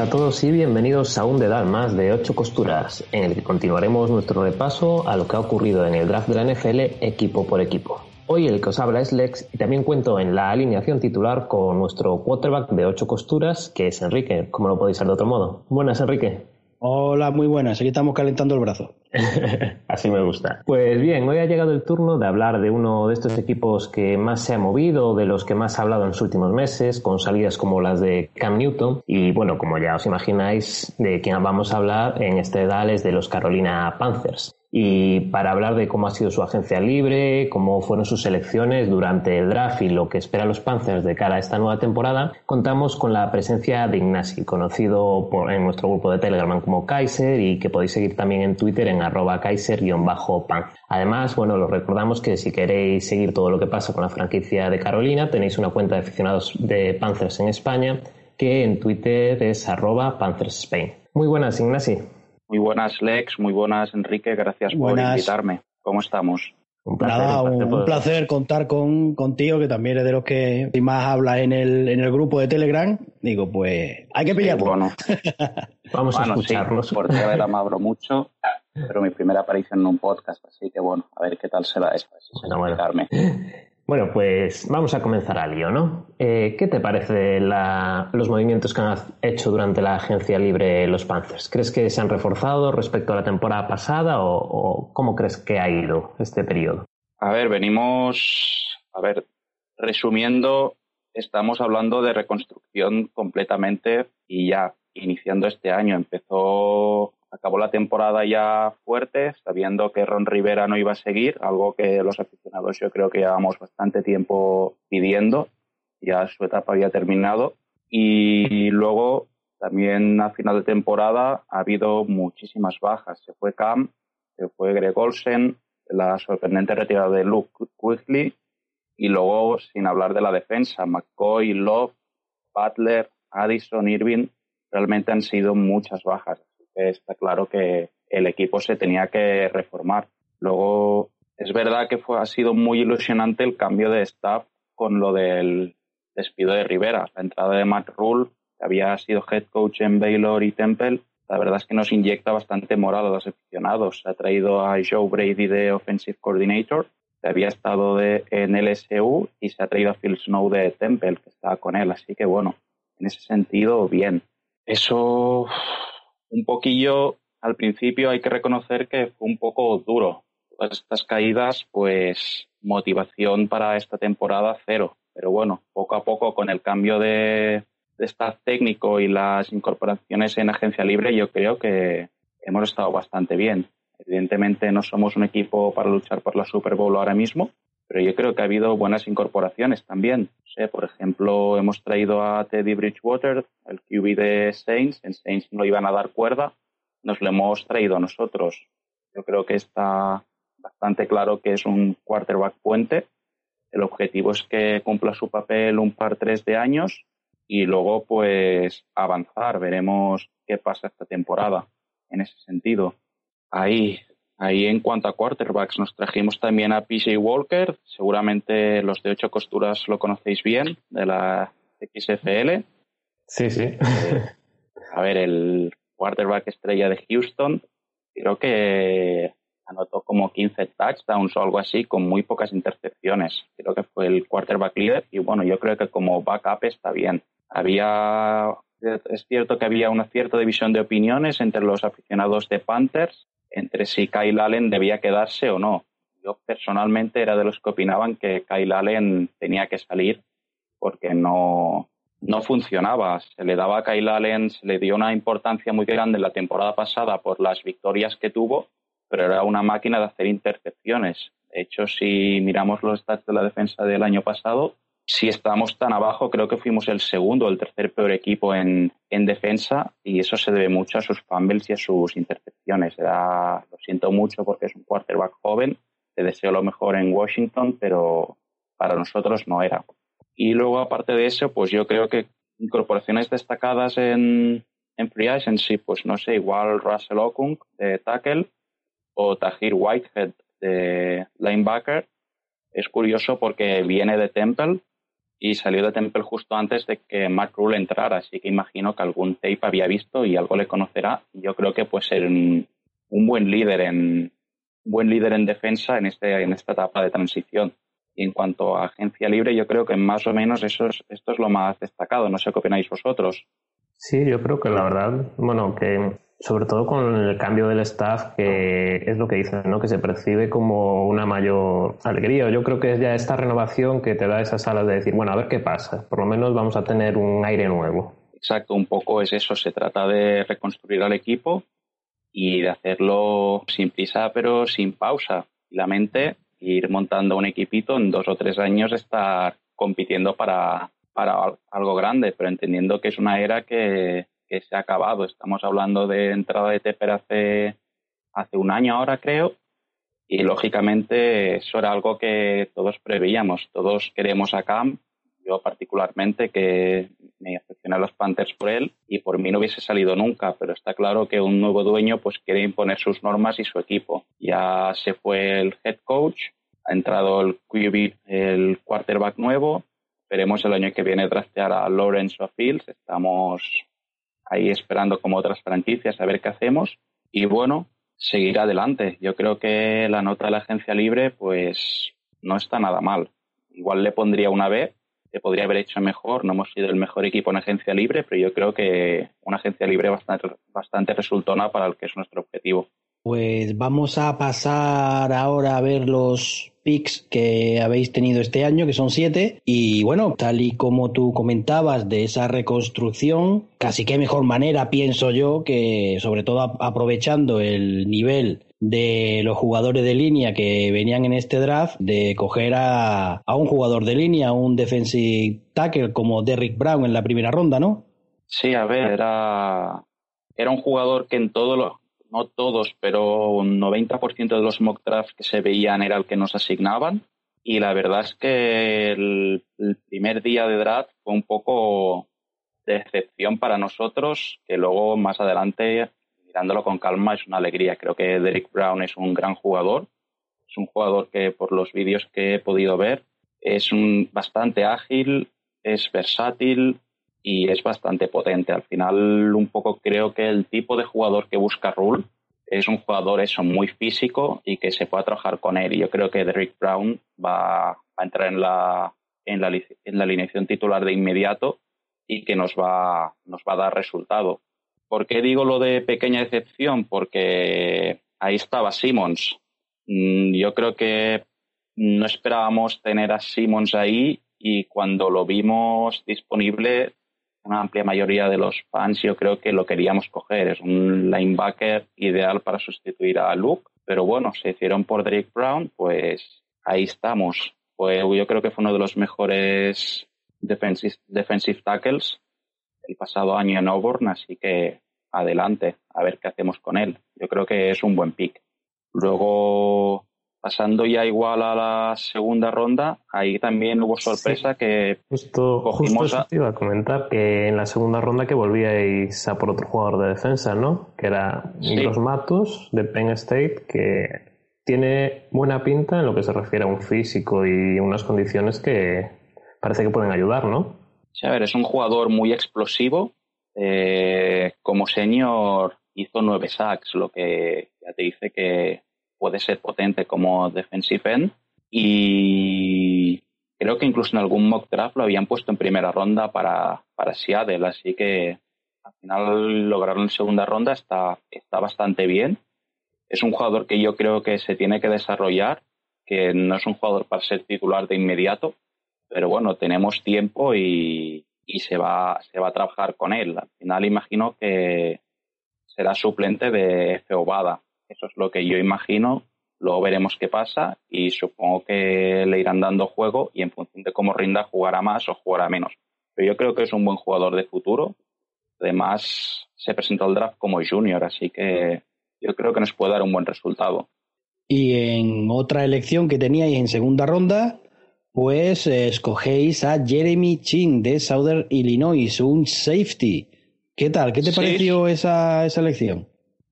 A todos y bienvenidos a un dedal más de 8 costuras, en el que continuaremos nuestro repaso a lo que ha ocurrido en el draft de la NFL equipo por equipo. Hoy el que os habla es Lex y también cuento en la alineación titular con nuestro quarterback de 8 costuras, que es Enrique, como lo podéis ser de otro modo. Buenas, Enrique. Hola, muy buenas. Aquí estamos calentando el brazo. Así me gusta. Pues bien, hoy ha llegado el turno de hablar de uno de estos equipos que más se ha movido, de los que más ha hablado en los últimos meses, con salidas como las de Cam Newton. Y bueno, como ya os imagináis, de quién vamos a hablar en este DAL es de los Carolina Panthers y para hablar de cómo ha sido su agencia libre, cómo fueron sus selecciones durante el draft y lo que esperan los Panthers de cara a esta nueva temporada, contamos con la presencia de Ignasi, conocido por, en nuestro grupo de Telegram como Kaiser y que podéis seguir también en Twitter en arroba Kaiser-Pan. Además, bueno, os recordamos que si queréis seguir todo lo que pasa con la franquicia de Carolina, tenéis una cuenta de aficionados de Panthers en España que en Twitter es arroba Panthers Spain. Muy buenas, Ignasi. Muy buenas, Lex. Muy buenas, Enrique. Gracias por invitarme. ¿Cómo estamos? Un placer, un, placer, contar con contigo, que también eres de los que más habla en el, en el grupo de Telegram. Digo, pues hay que pillarlo. bueno. Vamos a escucharnos. Sí, por Telegram hablo mucho, pero mi primera aparición en un podcast, así que bueno, a ver qué tal será esto. Si bueno, bueno. Bueno, pues vamos a comenzar al lío, ¿no? Eh, ¿Qué te parece los movimientos que han hecho durante la agencia libre los Panthers? ¿Crees que se han reforzado respecto a la temporada pasada o, cómo crees que ha ido este periodo? A ver, venimos, a ver, resumiendo, estamos hablando de reconstrucción completamente y ya iniciando este año. Empezó acabó la temporada ya fuerte, sabiendo que Ron Rivera no iba a seguir, algo que los aficionados yo creo que llevamos bastante tiempo pidiendo, ya su etapa había terminado. Y luego también a final de temporada ha habido muchísimas bajas. Se fue Cam, se fue Greg Olsen, la sorprendente retirada de Luke Quigley y luego, sin hablar de la defensa, McCoy, Love, Butler, Addison, Irving, realmente han sido muchas bajas está claro que el equipo se tenía que reformar. Luego, es verdad que fue, ha sido muy ilusionante el cambio de staff con lo del despido de Rivera, la entrada de Matt Rule, que había sido head coach en Baylor y Temple. La verdad es que nos inyecta bastante moral a los aficionados. Ha traído a Joe Brady de Offensive Coordinator, que había estado de, en LSU, y se ha traído a Phil Snow de Temple, que estaba con él. Así que bueno, en ese sentido, bien. Eso un poquillo al principio hay que reconocer que fue un poco duro. Todas estas caídas, pues motivación para esta temporada cero. Pero bueno, poco a poco con el cambio de, de staff técnico y las incorporaciones en agencia libre, yo creo que hemos estado bastante bien. Evidentemente no somos un equipo para luchar por la Super Bowl ahora mismo, pero yo creo que ha habido buenas incorporaciones también. por ejemplo, hemos traído a Teddy Bridgewater, el QB de Saints. En Saints no iban a dar cuerda, nos lo hemos traído a nosotros. Yo creo que está bastante claro que es un quarterback puente. El objetivo es que cumpla su papel un par tres de años y luego pues avanzar. Veremos qué pasa esta temporada en ese sentido. Ahí Ahí en cuanto a quarterbacks nos trajimos también a PJ Walker, seguramente los de ocho costuras lo conocéis bien, de la XFL. Sí, sí. Eh, a ver, el quarterback estrella de Houston, creo que anotó como 15 touchdowns o algo así, con muy pocas intercepciones. Creo que fue el quarterback líder y bueno, yo creo que como backup está bien. Había Es cierto que había una cierta división de opiniones entre los aficionados de Panthers entre si Kyle Allen debía quedarse o no. Yo personalmente era de los que opinaban que Kyle Allen tenía que salir porque no, no funcionaba. Se le daba a Kyle Allen, se le dio una importancia muy grande en la temporada pasada por las victorias que tuvo, pero era una máquina de hacer intercepciones. De hecho, si miramos los stats de la defensa del año pasado, si estábamos tan abajo, creo que fuimos el segundo o el tercer peor equipo en, en, defensa y eso se debe mucho a sus fumbles y a sus intercepciones. Lo siento mucho porque es un quarterback joven, te deseo lo mejor en Washington, pero para nosotros no era. Y luego, aparte de eso, pues yo creo que incorporaciones destacadas en, en Free Agency, pues no sé, igual Russell Okung de tackle o Tahir Whitehead de linebacker. Es curioso porque viene de Temple y salió de Temple justo antes de que Matt Rule entrara, así que imagino que algún tape había visto y algo le conocerá. Yo creo que puede ser un, buen líder en buen líder en defensa en este en esta etapa de transición. Y en cuanto a agencia libre, yo creo que más o menos eso es, esto es lo más destacado. No sé qué opináis vosotros. Sí, yo creo que la verdad, bueno, que sobre todo con el cambio del staff, que es lo que dicen, ¿no? que se percibe como una mayor alegría. Yo creo que es ya esta renovación que te da esas alas de decir, bueno, a ver qué pasa, por lo menos vamos a tener un aire nuevo. Exacto, un poco es eso, se trata de reconstruir al equipo y de hacerlo sin prisa pero sin pausa. La mente, ir montando un equipito en dos o tres años estar compitiendo para, para algo grande, pero entendiendo que es una era que, que se ha acabado. Estamos hablando de entrada de Tepper hace, hace un año ahora, creo, y lógicamente eso era algo que todos preveíamos. Todos queremos a Cam, yo particularmente, que me afeccioné a los Panthers por él y por mí no hubiese salido nunca, pero está claro que un nuevo dueño pues quiere imponer sus normas y su equipo. Ya se fue el head coach, ha entrado el QB, el quarterback nuevo, esperemos el año que viene trastear a Lawrence o Fields, estamos ahí esperando como otras franquicias a ver qué hacemos y bueno, seguir adelante. Yo creo que la nota de la agencia libre pues no está nada mal. Igual le pondría una B, que podría haber hecho mejor. No hemos sido el mejor equipo en agencia libre, pero yo creo que una agencia libre bastante, bastante resultona para el que es nuestro objetivo. Pues vamos a pasar ahora a ver los picks que habéis tenido este año, que son siete. Y bueno, tal y como tú comentabas de esa reconstrucción, casi qué mejor manera, pienso yo, que sobre todo aprovechando el nivel de los jugadores de línea que venían en este draft, de coger a, a un jugador de línea, un defensive tackle como Derrick Brown en la primera ronda, ¿no? Sí, a ver, era, era un jugador que en todos los no todos, pero un 90% de los mock drafts que se veían era el que nos asignaban. Y la verdad es que el, primer día de draft fue un poco de excepción para nosotros, que luego más adelante, mirándolo con calma, es una alegría. Creo que Derek Brown es un gran jugador. Es un jugador que por los vídeos que he podido ver es un, bastante ágil, es versátil, y es bastante potente. Al final, un poco creo que el tipo de jugador que busca Rule es un jugador eso muy físico y que se pueda trabajar con él. Y yo creo que Derrick Brown va a entrar en la, en la, en la alineación titular de inmediato y que nos va, nos va a dar resultado. ¿Por qué digo lo de pequeña excepción? Porque ahí estaba Simmons. Mm, yo creo que no esperábamos tener a Simmons ahí y cuando lo vimos disponible una amplia mayoría de los fans yo creo que lo queríamos coger. Es un linebacker ideal para sustituir a Luke, pero bueno, se hicieron por Drake Brown, pues ahí estamos. Pues yo creo que fue uno de los mejores defensive, defensive tackles el pasado año en Auburn, así que adelante, a ver qué hacemos con él. Yo creo que es un buen pick. Luego Pasando ya igual a la segunda ronda, ahí también hubo sorpresa que justo, cogimos justo iba a comentar que en la segunda ronda que volvíais a por otro jugador de defensa, ¿no? Que era Los Matos de Penn State, que tiene buena pinta en lo que se refiere a un físico y unas condiciones que parece que pueden ayudar, ¿no? Sí, a ver, es un jugador muy explosivo. Eh, como senior hizo nueve sacks, lo que ya te dice que puede ser potente como defensive end y creo que incluso en algún mock draft lo habían puesto en primera ronda para, para Seattle, así que al final lograron segunda ronda está, está bastante bien. Es un jugador que yo creo que se tiene que desarrollar, que no es un jugador para ser titular de inmediato, pero bueno, tenemos tiempo y, y se, va, se va a trabajar con él. Al final imagino que será suplente de Feobada. Eso es lo que yo imagino. Luego veremos qué pasa y supongo que le irán dando juego y en función de cómo rinda jugará más o jugará menos. Pero yo creo que es un buen jugador de futuro. Además, se presentó al draft como junior, así que yo creo que nos puede dar un buen resultado. Y en otra elección que teníais en segunda ronda, pues eh, escogéis a Jeremy Chin de Southern Illinois, un safety. ¿Qué tal? ¿Qué te pareció esa, esa elección?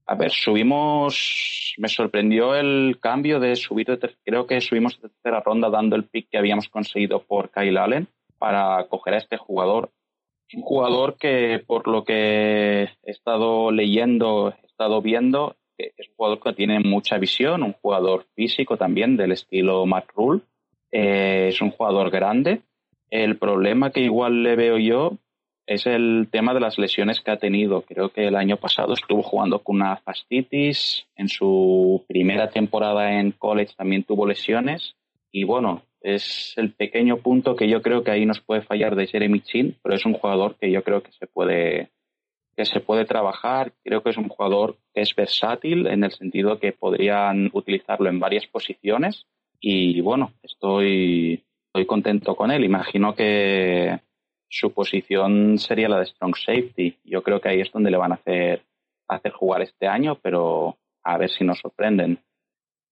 A ver, subimos, me sorprendió el cambio de subir, de creo que subimos de tercera ronda dando el pick que habíamos conseguido por Kyle Allen para coger a este jugador. Un jugador que, por lo que he estado leyendo, he estado viendo, es un jugador que tiene mucha visión, un jugador físico también del estilo Matt Rule. Eh, es un jugador grande. El problema que igual le veo yo es el tema de las lesiones que ha tenido. Creo que el año pasado estuvo jugando con una fascitis. En su primera temporada en college también tuvo lesiones. Y bueno, es el pequeño punto que yo creo que ahí nos puede fallar de Jeremy Chin, pero es un jugador que yo creo que se puede que se puede trabajar. Creo que es un jugador que es versátil en el sentido que podrían utilizarlo en varias posiciones. Y bueno, estoy, estoy contento con él. Imagino que su posición sería la de strong safety. Yo creo que ahí es donde le van a hacer, hacer jugar este año, pero a ver si nos sorprenden.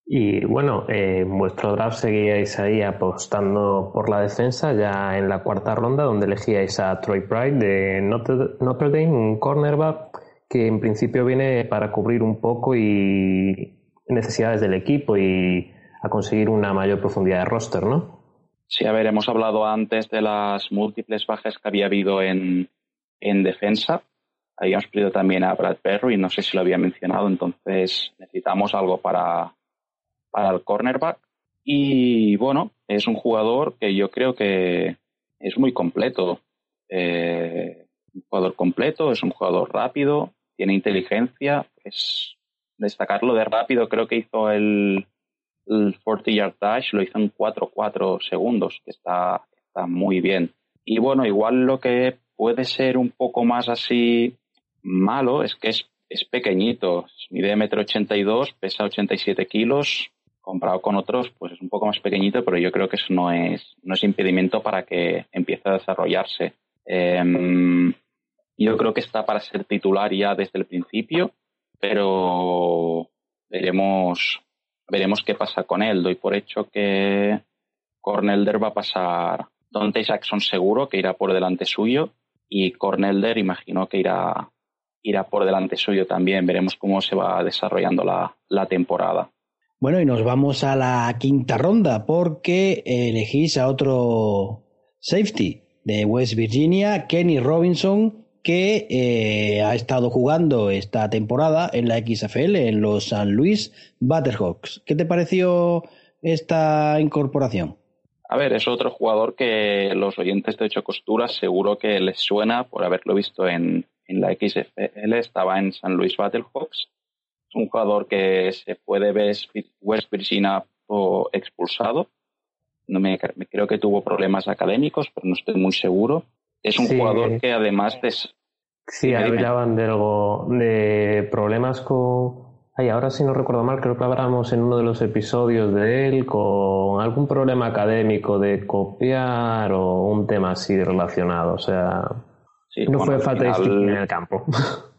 Y bueno, eh, en vuestro draft seguíais ahí apostando por la defensa ya en la cuarta ronda, donde elegíais a Troy Pride de Notre, Dame, un cornerback que en principio viene para cubrir un poco y necesidades del equipo y a conseguir una mayor profundidad de roster, ¿no? Sí, a ver, hemos hablado antes de las múltiples bajas que había habido en, en defensa. Habíamos perdido también a Brad Perry, no sé si lo había mencionado, entonces necesitamos algo para, para el cornerback. Y bueno, es un jugador que yo creo que es muy completo. Eh, un jugador completo, es un jugador rápido, tiene inteligencia, es destacarlo de rápido, creo que hizo el, el 40 yard dash lo hizo en 4-4 segundos, que está, está muy bien. Y bueno, igual lo que puede ser un poco más así malo es que es, es pequeñito, mide metro 82, pesa 87 kilos, comparado con otros, pues es un poco más pequeñito, pero yo creo que eso no es, no es impedimento para que empiece a desarrollarse. Em, yo creo que está para ser titular ya desde el principio, pero veremos veremos qué pasa con él. Doy por hecho que Cornelder va a pasar. Dante Jackson seguro que irá por delante suyo y Cornelder imagino que irá, irá por delante suyo también. Veremos cómo se va desarrollando la, la temporada. Bueno, y nos vamos a la quinta ronda porque elegís a otro safety de West Virginia, Kenny Robinson, que eh, ha estado jugando esta temporada en la XFL, en los San Luis Battlehawks. ¿Qué te pareció esta incorporación? A ver, es otro jugador que los oyentes de Ocho Costuras seguro que les suena por haberlo visto en, en la XFL. Estaba en San Luis Battlehawks. Es un jugador que se puede ver West Virginia expulsado. No me, creo que tuvo problemas académicos, pero no estoy muy seguro. Es un jugador que además de... Sí, hablaban de algo, de problemas con... Ay, ahora si no recuerdo mal, creo que hablamos en uno de los episodios de él con algún problema académico de copiar o un tema así relacionado. O sea, no fue falta de en el campo.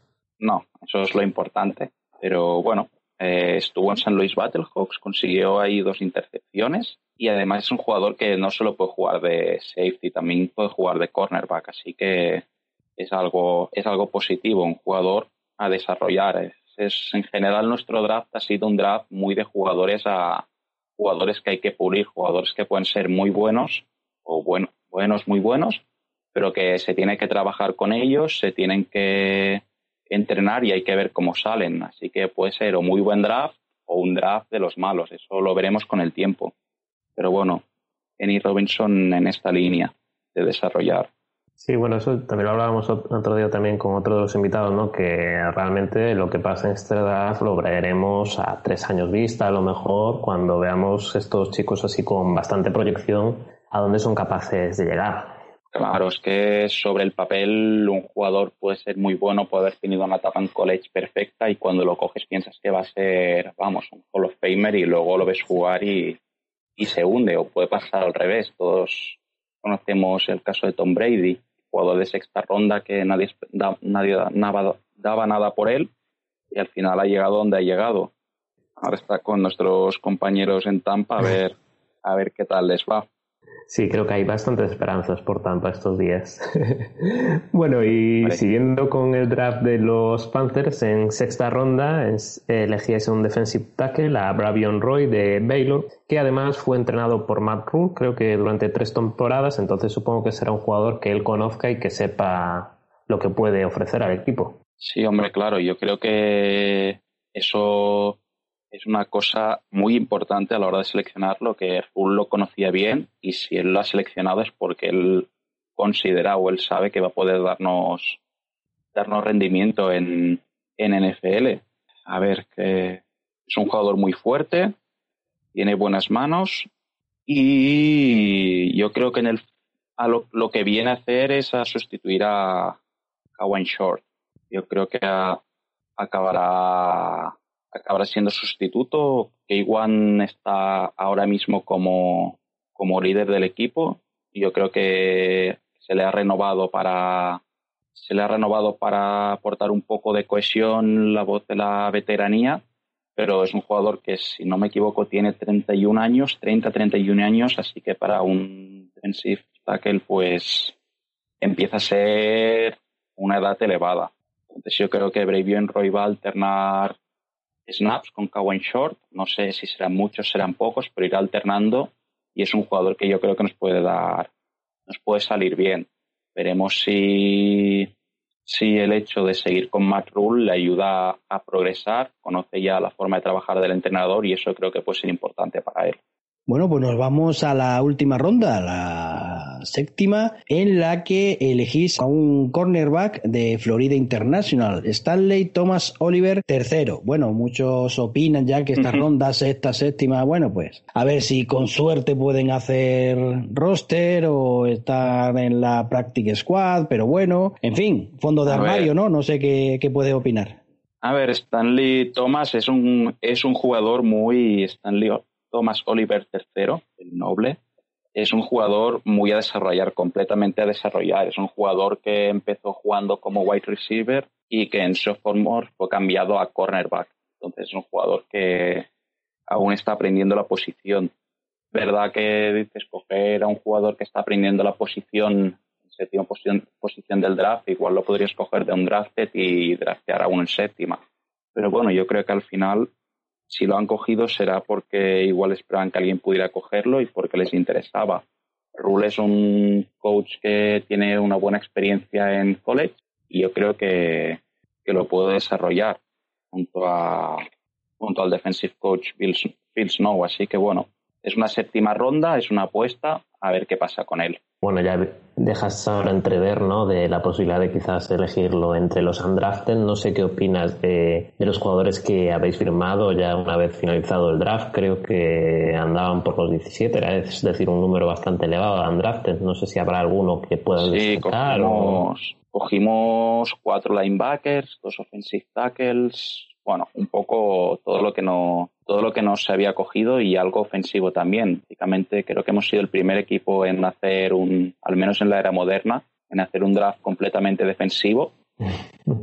No, eso es lo importante. Pero bueno, eh, estuvo en San Luis Battlehawks, consiguió ahí dos intercepciones y además es un jugador que no solo puede jugar de safety, también puede jugar de cornerback, así que es algo, es algo positivo, un jugador a desarrollar. Es, en general nuestro draft ha sido un draft muy de jugadores a jugadores que hay que pulir, jugadores que pueden ser muy buenos o bueno, buenos, muy buenos, pero que se tiene que trabajar con ellos, se tienen que entrenar y hay que ver cómo salen. Así que puede ser o muy buen draft o un draft de los malos. Eso lo veremos con el tiempo. Pero bueno, Kenny Robinson en esta línea de desarrollar. Sí, bueno, eso también lo hablábamos otro día también con otro de los invitados, ¿no? Que realmente lo que pasa en este draft lo veremos a tres años vista, a lo mejor, cuando veamos estos chicos así con bastante proyección, a dónde son capaces de llegar. Claro, es que sobre el papel un jugador puede ser muy bueno, puede haber tenido una etapa en college perfecta y cuando lo coges piensas que va a ser, vamos, un Hall of Famer y luego lo ves jugar y, y se hunde o puede pasar al revés. Todos conocemos el caso de Tom Brady jugador de sexta ronda que nadie, nadie daba nada por él y al final ha llegado donde ha llegado. Ahora está con nuestros compañeros en Tampa a ver, a ver qué tal les va. Sí, creo que hay bastantes esperanzas por Tampa estos días. bueno, y siguiendo con el draft de los Panthers, en sexta ronda elegíais un defensive tackle a Bravion Roy de Baylor, que además fue entrenado por Matt Rule, creo que durante tres temporadas, entonces supongo que será un jugador que él conozca y que sepa lo que puede ofrecer al equipo. Sí, hombre, claro, yo creo que eso es una cosa muy importante a la hora de seleccionarlo, que Full lo conocía bien y si él lo ha seleccionado es porque él considera o él sabe que va a poder darnos, darnos rendimiento en, en NFL. A ver, que es un jugador muy fuerte, tiene buenas manos y yo creo que en el, a lo, que viene a hacer es a sustituir a Kawan Short. Yo creo que acabará acabará siendo sustituto. K1 está ahora mismo como, como líder del equipo. Yo creo que se le ha renovado para se le ha renovado para aportar un poco de cohesión la voz de la veteranía, pero es un jugador que, si no me equivoco, tiene 31 años, 30, 31 años, así que para un defensive tackle, pues empieza a ser una edad elevada. Entonces yo creo que Bravion Roy va a alternar snaps con Cowan Short. No sé si serán muchos, serán pocos, pero irá alternando y es un jugador que yo creo que nos puede dar, nos puede salir bien. Veremos si, si el hecho de seguir con Matt Rule le ayuda a progresar, conoce ya la forma de trabajar del entrenador y eso creo que puede ser importante para él. Bueno, pues nos vamos a la última ronda, la séptima, en la que elegís a un cornerback de Florida International, Stanley Thomas Oliver III. Bueno, muchos opinan ya que esta ronda, sexta, séptima, bueno, pues a ver si con suerte pueden hacer roster o estar en la practice squad, pero bueno, en fin, fondo de armario, ¿no? No sé qué, qué puede opinar. A ver, Stanley Thomas es un, es un jugador muy Stanley Thomas Oliver III, el noble, es un jugador muy a desarrollar, completamente a desarrollar. Es un jugador que empezó jugando como wide receiver y que en sophomore fue cambiado a cornerback. Entonces es un jugador que aún está aprendiendo la posición. ¿Verdad que dices coger a un jugador que está aprendiendo la posición, en séptima posición, posición del draft, igual lo podrías coger de un drafted y draftear a uno en séptima? Pero bueno, yo creo que al final si lo han cogido será porque igual esperaban que alguien pudiera cogerlo y porque les interesaba. Rule es un coach que tiene una buena experiencia en college y yo creo que, que lo puede desarrollar junto, a, junto al defensive coach Bill, Phil Snow. Así que bueno, es una séptima ronda, es una apuesta, a ver qué pasa con él. Bueno, ya dejas ahora entrever, ¿no? De la posibilidad de quizás elegirlo entre los undrafted. No sé qué opinas de, los jugadores que habéis firmado ya una vez finalizado el draft. Creo que andaban por los 17, era, es decir, un número bastante elevado de undrafted. No sé si habrá alguno que pueda sí, cogimos, cogimos cuatro linebackers, dos offensive tackles, bueno, un poco todo lo que no todo lo que nos había cogido y algo ofensivo también. Básicamente creo que hemos sido el primer equipo en hacer un, al menos en la era moderna, en hacer un draft completamente defensivo.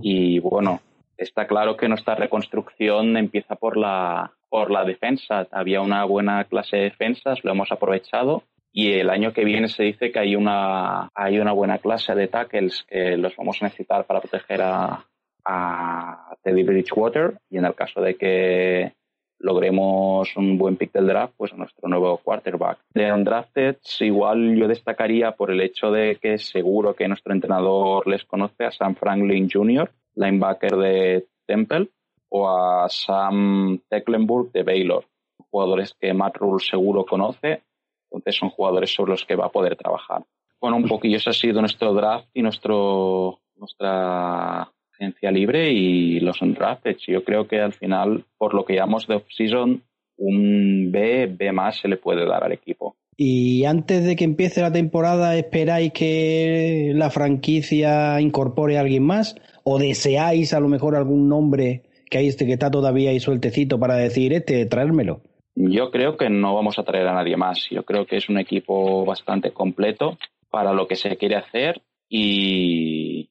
Y bueno, está claro que nuestra reconstrucción empieza por la, por la defensa. Había una buena clase de defensas, lo hemos aprovechado. Y el año que viene se dice que hay una, hay una buena clase de tackles que los vamos a necesitar para proteger a, a Teddy Bridgewater y en el caso de que logremos un buen pick del draft, pues nuestro nuevo quarterback. De undrafted, igual yo destacaría por el hecho de que seguro que nuestro entrenador les conoce a Sam Franklin Jr., linebacker de Temple, o a Sam Tecklenburg de Baylor, jugadores que Matt Rule seguro conoce, entonces son jugadores sobre los que va a poder trabajar. Bueno, un poquillo ese ha sido nuestro draft y nuestro nuestra agencia libre y los undrafted. Yo creo que al final, por lo que llamamos de off-season, un B, B más se le puede dar al equipo. Y antes de que empiece la temporada, ¿esperáis que la franquicia incorpore a alguien más? ¿O deseáis a lo mejor algún nombre que hay este que está todavía ahí sueltecito para decir este, traérmelo? Yo creo que no vamos a traer a nadie más. Yo creo que es un equipo bastante completo para lo que se quiere hacer y,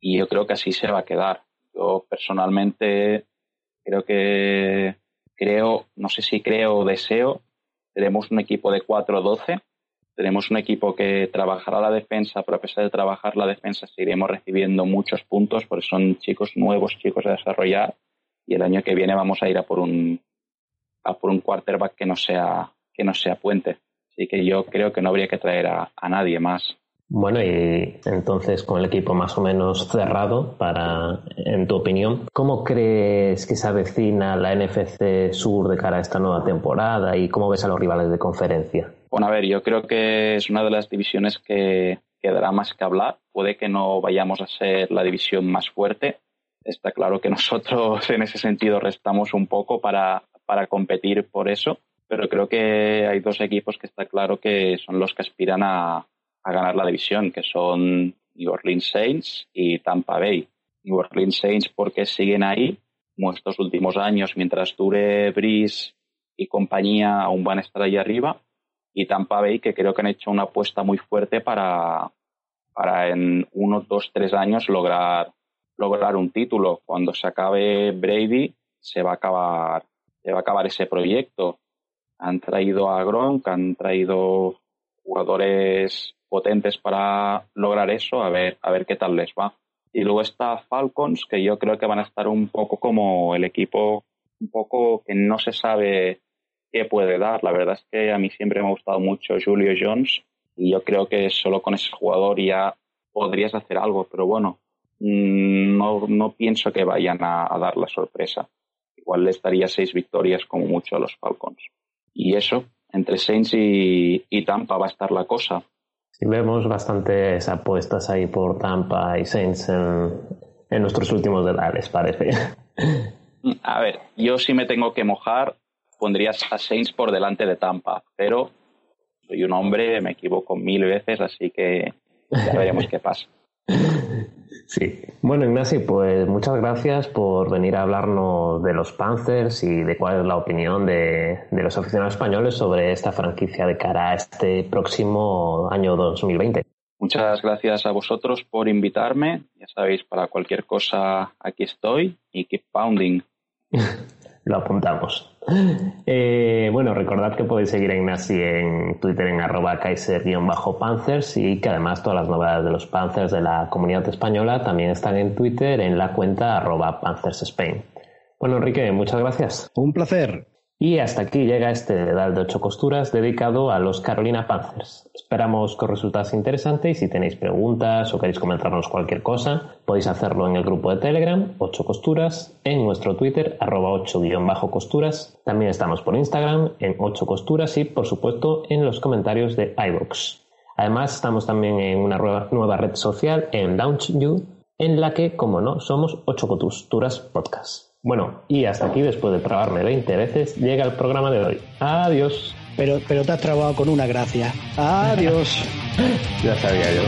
y yo creo que así se va a quedar. Yo personalmente creo que creo, no sé si creo o deseo tenemos un equipo de 4-12. Tenemos un equipo que trabajará la defensa, pero a pesar de trabajar la defensa seguiremos recibiendo muchos puntos porque son chicos nuevos, chicos a desarrollar y el año que viene vamos a ir a por un a por un quarterback que no sea que no sea puente. Así que yo creo que no habría que traer a nadie más. Bueno, y entonces con el equipo más o menos cerrado, para, en tu opinión, ¿cómo crees que se avecina la NFC Sur de cara a esta nueva temporada y cómo ves a los rivales de conferencia? Bueno, a ver, yo creo que es una de las divisiones que quedará más que hablar. Puede que no vayamos a ser la división más fuerte. Está claro que nosotros en ese sentido restamos un poco para, para competir por eso, pero creo que hay dos equipos que está claro que son los que aspiran a, a ganar la división, que son New Orleans Saints y Tampa Bay. New Orleans Saints porque siguen ahí, como últimos años, mientras dure Breeze y compañía, aún van a estar ahí arriba. Y Tampa Bay, que creo que han hecho una apuesta muy fuerte para, para en unos, dos, tres años lograr, lograr un título. Cuando se acabe Brady, se va a acabar, se va a acabar ese proyecto. Han traído a Gronk, han traído jugadores potentes para lograr eso, a ver, a ver qué tal les va. Y luego está Falcons, que yo creo que van a estar un poco como el equipo, un poco que no se sabe qué puede dar. La verdad es que a mí siempre me ha gustado mucho Julio Jones y yo creo que solo con ese jugador ya podrías hacer algo, pero bueno, mm, no, no pienso que vayan a, dar la sorpresa. Igual les daría seis victorias como mucho a los Falcons. Y eso, entre Saints y, y Tampa va a estar la cosa. Vemos bastantes apuestas ahí por Tampa y Saints en, nuestros últimos detalles, parece. A ver, yo si me tengo que mojar, pondría a Saints por delante de Tampa, pero soy un hombre, me equivoco mil veces, así que ya veremos qué pasa. Sí. Bueno, Ignacio, pues muchas gracias por venir a hablarnos de los Panthers y de cuál es la opinión de, de, los aficionados españoles sobre esta franquicia de cara a este próximo año 2020. Muchas gracias a vosotros por invitarme. Ya sabéis, para cualquier cosa aquí estoy y keep pounding. Lo apuntamos. Eh, bueno, recordad que podéis seguir a Ignasi en Twitter en arroba kaiser-panzers y que además todas las novedades de los Panzers de la comunidad española también están en Twitter en la cuenta arroba. Bueno, Enrique, muchas gracias. Un placer. Y hasta aquí llega este dedal de ocho costuras dedicado a los Carolina Panthers. Esperamos que os resultase interesante y si tenéis preguntas o queréis comentarnos cualquier cosa, podéis hacerlo en el grupo de Telegram, 8 costuras, en nuestro Twitter, arroba 8-costuras. También estamos por Instagram, en 8 costuras y, por supuesto, en los comentarios de iVoox. Además, estamos también en una nueva red social, en LaunchU, en la que, como no, somos 8 costuras podcast. Bueno, y hasta aquí, después de trabarme 20 veces, llega el programa de hoy. Adiós. Pero, pero te has trabado con una gracia. Adiós. ya sabía yo.